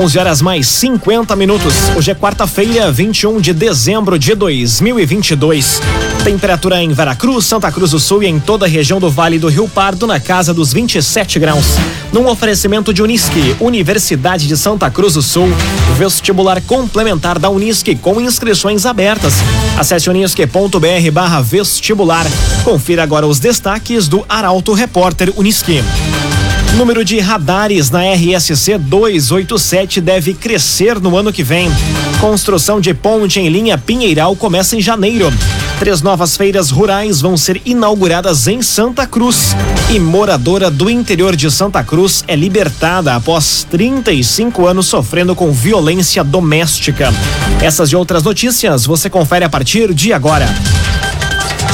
11 horas mais 50 minutos. Hoje é quarta-feira, 21 de dezembro de 2022. Temperatura em Veracruz, Santa Cruz do Sul e em toda a região do Vale do Rio Pardo na casa dos 27 graus. Num oferecimento de Unisque, Universidade de Santa Cruz do Sul, vestibular complementar da Unisque com inscrições abertas. Acesse unisque.br vestibular. Confira agora os destaques do Arauto Repórter Unisque. Número de radares na RSC 287 deve crescer no ano que vem. Construção de ponte em linha Pinheiral começa em janeiro. Três novas feiras rurais vão ser inauguradas em Santa Cruz. E moradora do interior de Santa Cruz é libertada após 35 anos sofrendo com violência doméstica. Essas e outras notícias você confere a partir de agora.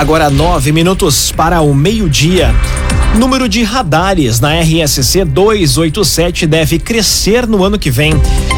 Agora nove minutos para o meio-dia. Número de radares na RSC 287 deve crescer no ano que vem.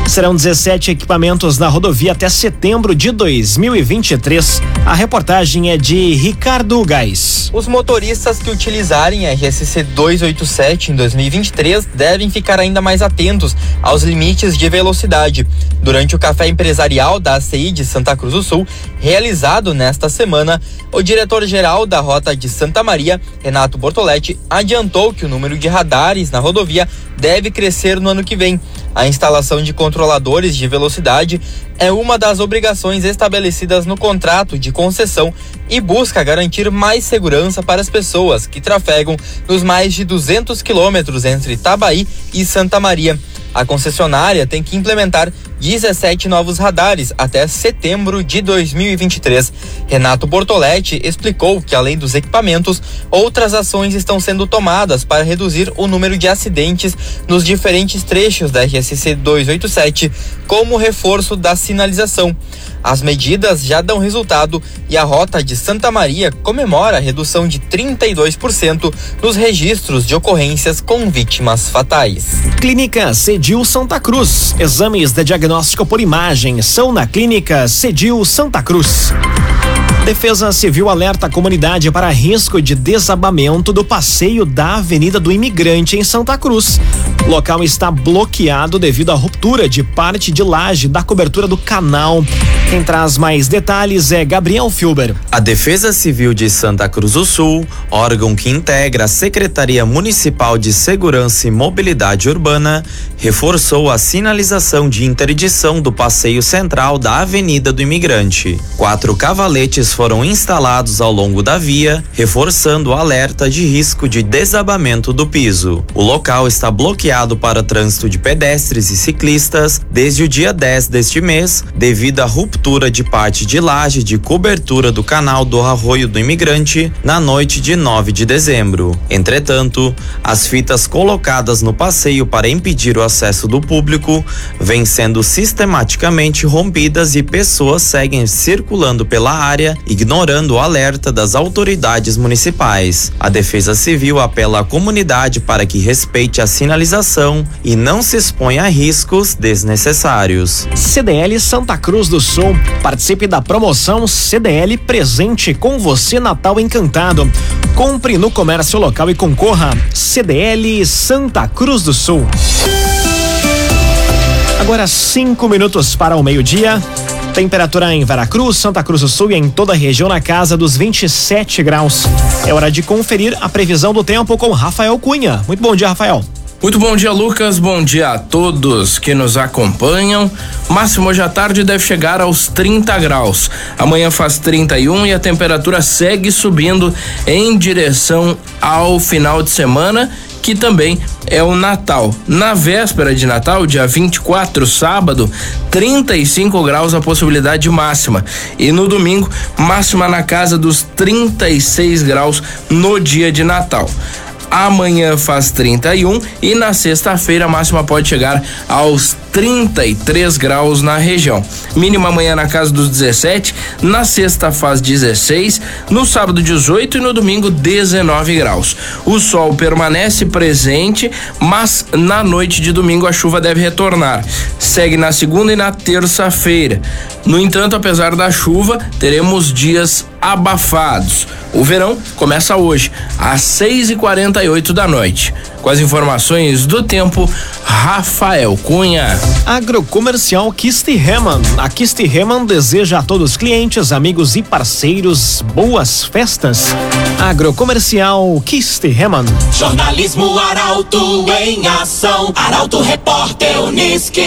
Serão 17 equipamentos na rodovia até setembro de 2023. A reportagem é de Ricardo Gás. Os motoristas que utilizarem a RSC 287 em 2023 devem ficar ainda mais atentos aos limites de velocidade. Durante o café empresarial da ACI de Santa Cruz do Sul, realizado nesta semana, o diretor-geral da Rota de Santa Maria, Renato Bortoletti, adiantou que o número de radares na rodovia deve crescer no ano que vem. A instalação de controladores de velocidade é uma das obrigações estabelecidas no contrato de concessão e busca garantir mais segurança para as pessoas que trafegam nos mais de 200 quilômetros entre Itabaí e Santa Maria. A concessionária tem que implementar 17 novos radares até setembro de 2023. Renato Bortoletti explicou que, além dos equipamentos, outras ações estão sendo tomadas para reduzir o número de acidentes nos diferentes trechos da RSC 287, como reforço da sinalização. As medidas já dão resultado e a rota de Santa Maria comemora a redução de 32% nos registros de ocorrências com vítimas fatais. Clínica Cedil Santa Cruz. Exames de diagnóstico por imagem são na Clínica Cedil Santa Cruz. Defesa Civil alerta a comunidade para risco de desabamento do passeio da Avenida do Imigrante em Santa Cruz. O local está bloqueado devido à ruptura de parte de laje da cobertura do canal. Quem traz mais detalhes é Gabriel Filber. A Defesa Civil de Santa Cruz do Sul, órgão que integra a Secretaria Municipal de Segurança e Mobilidade Urbana, reforçou a sinalização de interdição do passeio central da Avenida do Imigrante. Quatro cavaletes foram instalados ao longo da via, reforçando o alerta de risco de desabamento do piso. O local está bloqueado para trânsito de pedestres e ciclistas desde o dia 10 deste mês, devido à ruptura de parte de laje de cobertura do canal do Arroio do Imigrante na noite de 9 de dezembro. Entretanto, as fitas colocadas no passeio para impedir o acesso do público vêm sendo sistematicamente rompidas e pessoas seguem circulando pela área ignorando o alerta das autoridades municipais. A Defesa Civil apela à comunidade para que respeite a sinalização e não se exponha a riscos desnecessários. CDL Santa Cruz do Sul. Participe da promoção CDL Presente com você Natal Encantado. Compre no comércio local e concorra. CDL Santa Cruz do Sul. Agora cinco minutos para o meio-dia. Temperatura em Veracruz, Santa Cruz do Sul e em toda a região na casa dos 27 graus. É hora de conferir a previsão do tempo com Rafael Cunha. Muito bom dia, Rafael. Muito bom dia, Lucas. Bom dia a todos que nos acompanham. Máximo hoje à tarde deve chegar aos 30 graus. Amanhã faz 31 e a temperatura segue subindo em direção ao final de semana que também é o Natal. Na véspera de Natal, dia 24, sábado, 35 graus a possibilidade máxima. E no domingo, máxima na casa dos 36 graus no dia de Natal. Amanhã faz 31 e na sexta-feira a máxima pode chegar aos 33 graus na região. Mínima amanhã na casa dos 17, na sexta faz 16, no sábado 18 e no domingo 19 graus. O sol permanece presente, mas na noite de domingo a chuva deve retornar. Segue na segunda e na terça-feira. No entanto, apesar da chuva, teremos dias abafados. O verão começa hoje, às 6 e 48 da noite. Com as informações do tempo, Rafael Cunha. Agrocomercial Kiste Heman. A Kiste Heman deseja a todos os clientes, amigos e parceiros boas festas. Agrocomercial Kiste Heman. Jornalismo Arauto em ação. Arauto Repórter Uniski.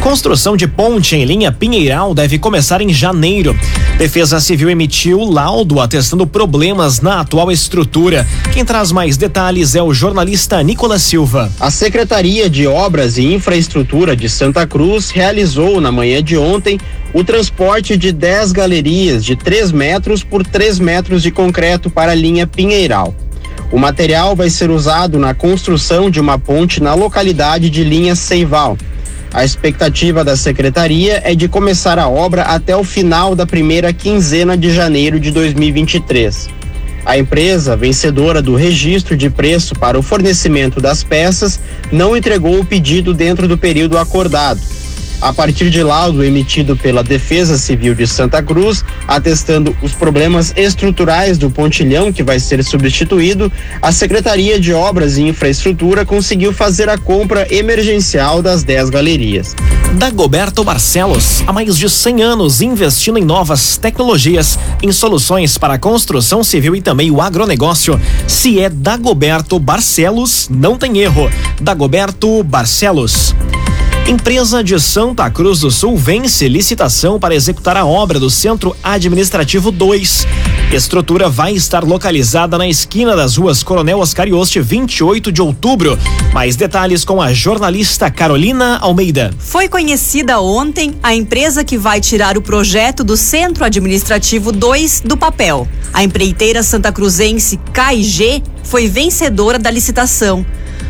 Construção de ponte em linha Pinheiral deve começar em janeiro. Defesa Civil emitiu laudo atestando problemas na atual estrutura. Quem traz mais detalhes é o jornalista Nicolas Silva. A Secretaria de Obras e Infraestrutura de Santa Cruz realizou na manhã de ontem o transporte de 10 galerias de 3 metros por 3 metros de concreto para a linha Pinheiral. O material vai ser usado na construção de uma ponte na localidade de linha Seival. A expectativa da secretaria é de começar a obra até o final da primeira quinzena de janeiro de 2023. A empresa, vencedora do registro de preço para o fornecimento das peças, não entregou o pedido dentro do período acordado a partir de laudo emitido pela Defesa Civil de Santa Cruz, atestando os problemas estruturais do pontilhão que vai ser substituído, a Secretaria de Obras e Infraestrutura conseguiu fazer a compra emergencial das 10 galerias. Dagoberto Barcelos, há mais de 100 anos investindo em novas tecnologias, em soluções para a construção civil e também o agronegócio. Se é Dagoberto Barcelos, não tem erro. Dagoberto Barcelos. Empresa de Santa Cruz do Sul vence licitação para executar a obra do Centro Administrativo 2. Estrutura vai estar localizada na esquina das ruas Coronel Oscar Ioste, 28 de outubro. Mais detalhes com a jornalista Carolina Almeida. Foi conhecida ontem a empresa que vai tirar o projeto do Centro Administrativo 2 do papel. A empreiteira santa cruzense KG foi vencedora da licitação.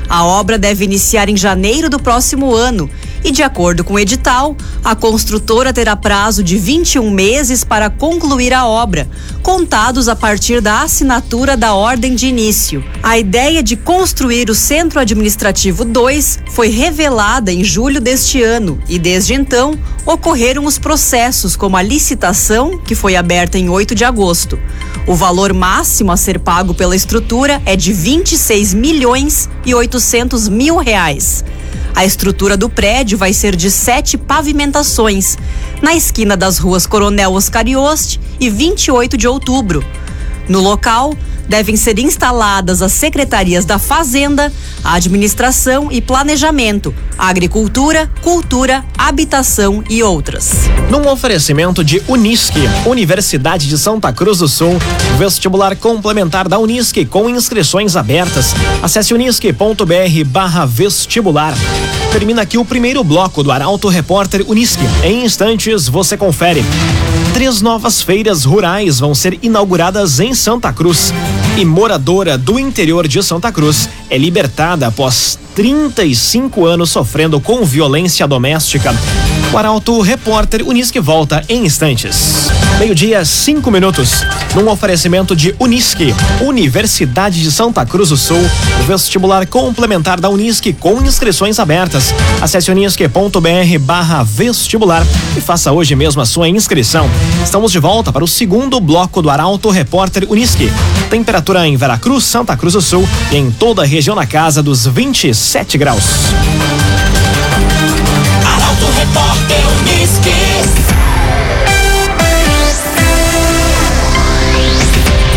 A obra deve iniciar em janeiro do próximo ano e, de acordo com o edital, a construtora terá prazo de 21 meses para concluir a obra, contados a partir da assinatura da ordem de início. A ideia de construir o Centro Administrativo 2 foi revelada em julho deste ano e, desde então, ocorreram os processos, como a licitação, que foi aberta em 8 de agosto. O valor máximo a ser pago pela estrutura é de 26 milhões e 800 mil reais. A estrutura do prédio vai ser de sete pavimentações, na esquina das ruas Coronel Oscar Ioste e 28 de outubro. No local, devem ser instaladas as secretarias da Fazenda, Administração e Planejamento, Agricultura, Cultura, Habitação e outras. Num oferecimento de Unisque, Universidade de Santa Cruz do Sul, vestibular complementar da Unisque com inscrições abertas. Acesse unisque.br/vestibular. Termina aqui o primeiro bloco do Arauto Repórter Unisque. Em instantes você confere. Três novas feiras rurais vão ser inauguradas em Santa Cruz. E moradora do interior de Santa Cruz é libertada após 35 anos sofrendo com violência doméstica. O Arauto Repórter Unisque volta em instantes. Meio-dia, cinco minutos. Num oferecimento de Unisque, Universidade de Santa Cruz do Sul, vestibular complementar da Unisque com inscrições abertas. Acesse unisque.br barra vestibular e faça hoje mesmo a sua inscrição. Estamos de volta para o segundo bloco do Arauto Repórter Unisque. Temperatura em Veracruz, Santa Cruz do Sul e em toda a região na casa dos 27 graus. Repórter Uniski.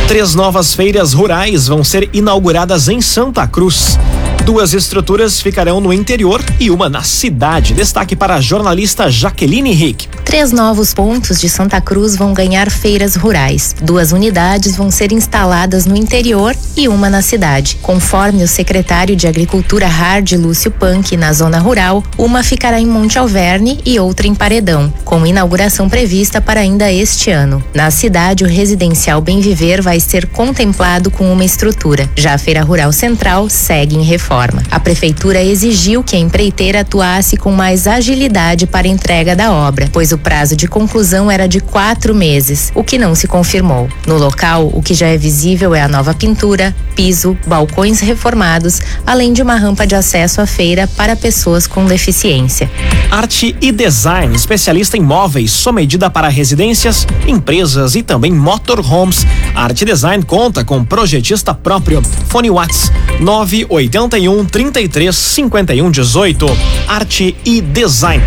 Três novas feiras rurais vão ser inauguradas em Santa Cruz. Duas estruturas ficarão no interior e uma na cidade. Destaque para a jornalista Jaqueline Rick. Três novos pontos de Santa Cruz vão ganhar feiras rurais. Duas unidades vão ser instaladas no interior e uma na cidade. Conforme o secretário de Agricultura Hard Lúcio Punk na zona rural, uma ficará em Monte Alverne e outra em Paredão, com inauguração prevista para ainda este ano. Na cidade, o residencial Bem Viver vai ser contemplado com uma estrutura. Já a Feira Rural Central segue em reforma. A prefeitura exigiu que a empreiteira atuasse com mais agilidade para a entrega da obra, pois o prazo de conclusão era de quatro meses, o que não se confirmou. No local, o que já é visível é a nova pintura, piso, balcões reformados, além de uma rampa de acesso à feira para pessoas com deficiência. Arte e design, especialista em móveis, sua medida para residências, empresas e também motorhomes. Arte Design conta com projetista próprio. Fone Whats 981 33 51 18. Arte e Design.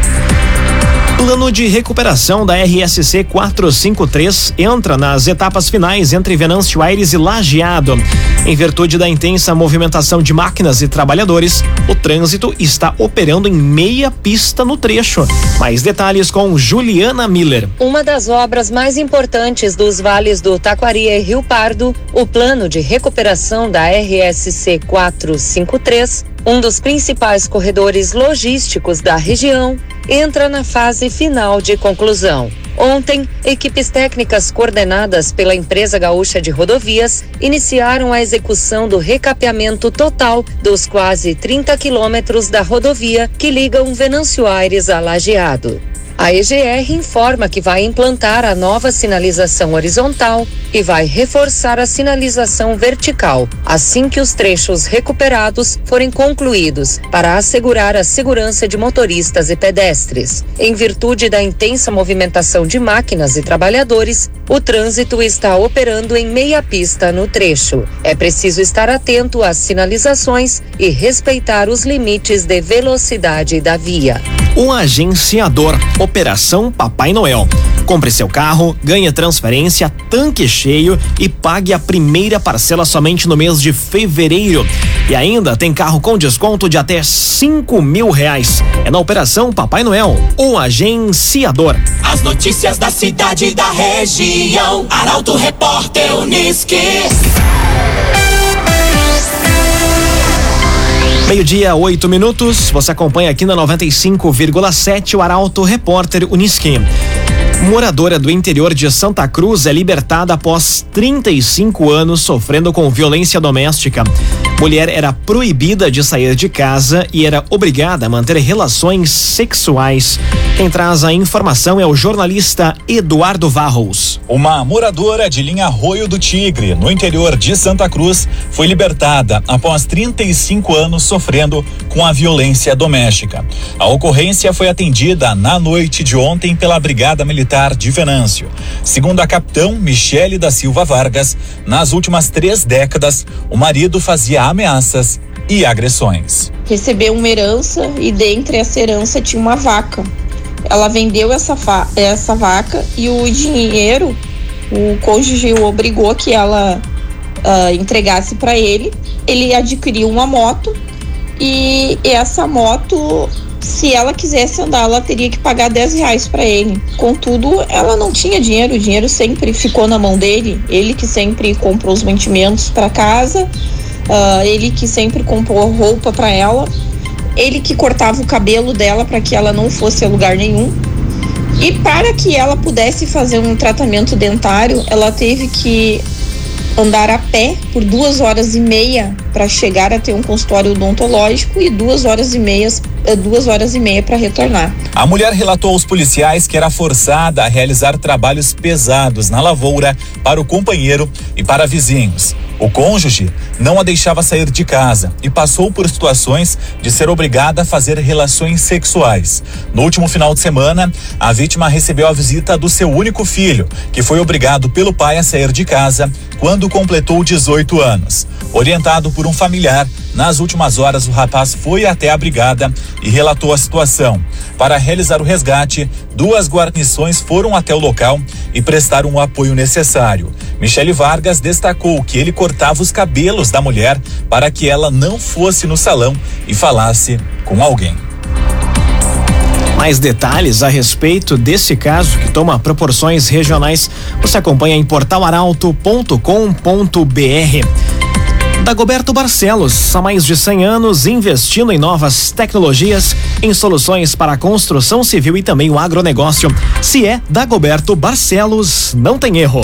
Plano de recuperação da RSC 453 entra nas etapas finais entre Venâncio Aires e Lajeado. Em virtude da intensa movimentação de máquinas e trabalhadores, o trânsito está operando em meia pista no trecho. Mais detalhes com Juliana Miller. Uma das obras mais importantes dos vales do Taquari e Rio Pardo, o plano de recuperação da RSC 453 um dos principais corredores logísticos da região, entra na fase final de conclusão. Ontem, equipes técnicas coordenadas pela empresa gaúcha de rodovias iniciaram a execução do recapeamento total dos quase 30 quilômetros da rodovia que ligam Venâncio Aires a Lajeado. A EGR informa que vai implantar a nova sinalização horizontal e vai reforçar a sinalização vertical assim que os trechos recuperados forem concluídos, para assegurar a segurança de motoristas e pedestres. Em virtude da intensa movimentação de máquinas e trabalhadores, o trânsito está operando em meia pista no trecho. É preciso estar atento às sinalizações e respeitar os limites de velocidade da via. O agenciador Operação Papai Noel. Compre seu carro, ganhe transferência, tanque cheio e pague a primeira parcela somente no mês de fevereiro. E ainda tem carro com desconto de até cinco mil reais. É na Operação Papai Noel, o agenciador. As notícias da cidade e da região. Arauto Repórter Uniski. Meio-dia, oito minutos. Você acompanha aqui na 95,7 o Arauto Repórter Uniski. Moradora do interior de Santa Cruz é libertada após 35 anos sofrendo com violência doméstica. Mulher era proibida de sair de casa e era obrigada a manter relações sexuais. Quem traz a informação é o jornalista Eduardo Varros. Uma moradora de linha Arroio do Tigre, no interior de Santa Cruz, foi libertada após 35 anos sofrendo com a violência doméstica. A ocorrência foi atendida na noite de ontem pela Brigada Militar de Venâncio. Segundo a capitão Michele da Silva Vargas, nas últimas três décadas, o marido fazia ameaças e agressões. Recebeu uma herança e dentre essa herança tinha uma vaca. Ela vendeu essa, essa vaca e o dinheiro, o cônjuge o obrigou que ela uh, entregasse para ele. Ele adquiriu uma moto e essa moto se ela quisesse andar, ela teria que pagar 10 reais para ele. Contudo, ela não tinha dinheiro, o dinheiro sempre ficou na mão dele. Ele que sempre comprou os mantimentos para casa, uh, ele que sempre comprou roupa para ela, ele que cortava o cabelo dela para que ela não fosse a lugar nenhum. E para que ela pudesse fazer um tratamento dentário, ela teve que andar a pé por duas horas e meia para chegar a ter um consultório odontológico e duas horas e meias duas horas e meia para retornar. A mulher relatou aos policiais que era forçada a realizar trabalhos pesados na lavoura para o companheiro e para vizinhos. O cônjuge não a deixava sair de casa e passou por situações de ser obrigada a fazer relações sexuais. No último final de semana, a vítima recebeu a visita do seu único filho, que foi obrigado pelo pai a sair de casa quando completou 18 anos. Orientado por um familiar, nas últimas horas o rapaz foi até a brigada e relatou a situação. Para realizar o resgate, duas guarnições foram até o local e prestaram o apoio necessário. Michele Vargas destacou que ele cortava os cabelos da mulher para que ela não fosse no salão e falasse com alguém. Mais detalhes a respeito desse caso que toma proporções regionais, você acompanha em portalaralto.com.br. Dagoberto Barcelos, há mais de 100 anos, investindo em novas tecnologias, em soluções para a construção civil e também o agronegócio. Se é Dagoberto Barcelos, não tem erro.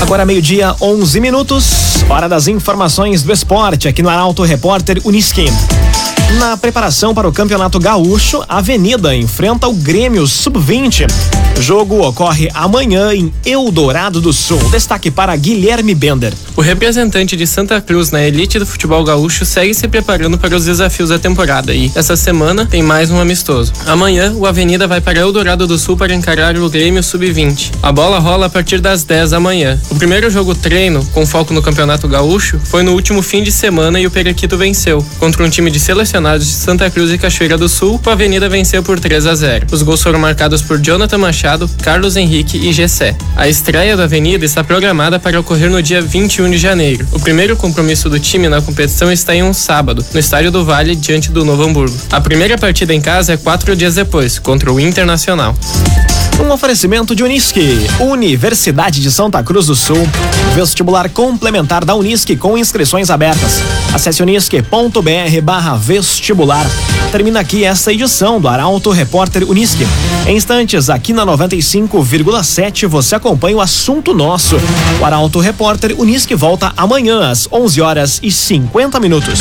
Agora meio-dia, 11 minutos, hora das informações do esporte aqui no Arauto Repórter Uniski. Na preparação para o Campeonato Gaúcho, Avenida enfrenta o Grêmio Sub-20. O jogo ocorre amanhã em Eldorado do Sul. Destaque para Guilherme Bender. O representante de Santa Cruz na elite do futebol gaúcho segue se preparando para os desafios da temporada e essa semana tem mais um amistoso. Amanhã, o Avenida vai para Eldorado do Sul para encarar o Grêmio Sub-20. A bola rola a partir das 10 da manhã. O primeiro jogo treino, com foco no Campeonato Gaúcho, foi no último fim de semana e o Perequito venceu. Contra um time de selecionados de Santa Cruz e Cachoeira do Sul, o Avenida venceu por 3 a 0. Os gols foram marcados por Jonathan Machado, Carlos Henrique e Gessé. A estreia da Avenida está programada para ocorrer no dia 21 de janeiro. O primeiro compromisso do time na competição está em um sábado, no Estádio do Vale, diante do Novo Hamburgo. A primeira partida em casa é quatro dias depois, contra o Internacional. Um oferecimento de Unisque, Universidade de Santa Cruz do Sul. Vestibular complementar da Unisque com inscrições abertas. Acesse unisque.br vestibular. Termina aqui essa edição do Arauto Repórter Unisque. Em instantes, aqui na 95,7 você acompanha o assunto nosso. O Arauto Repórter Unisque volta amanhã às 11 horas e 50 minutos.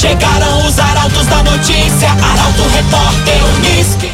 Chegaram os arautos da notícia, Arauto Repórter Unisque.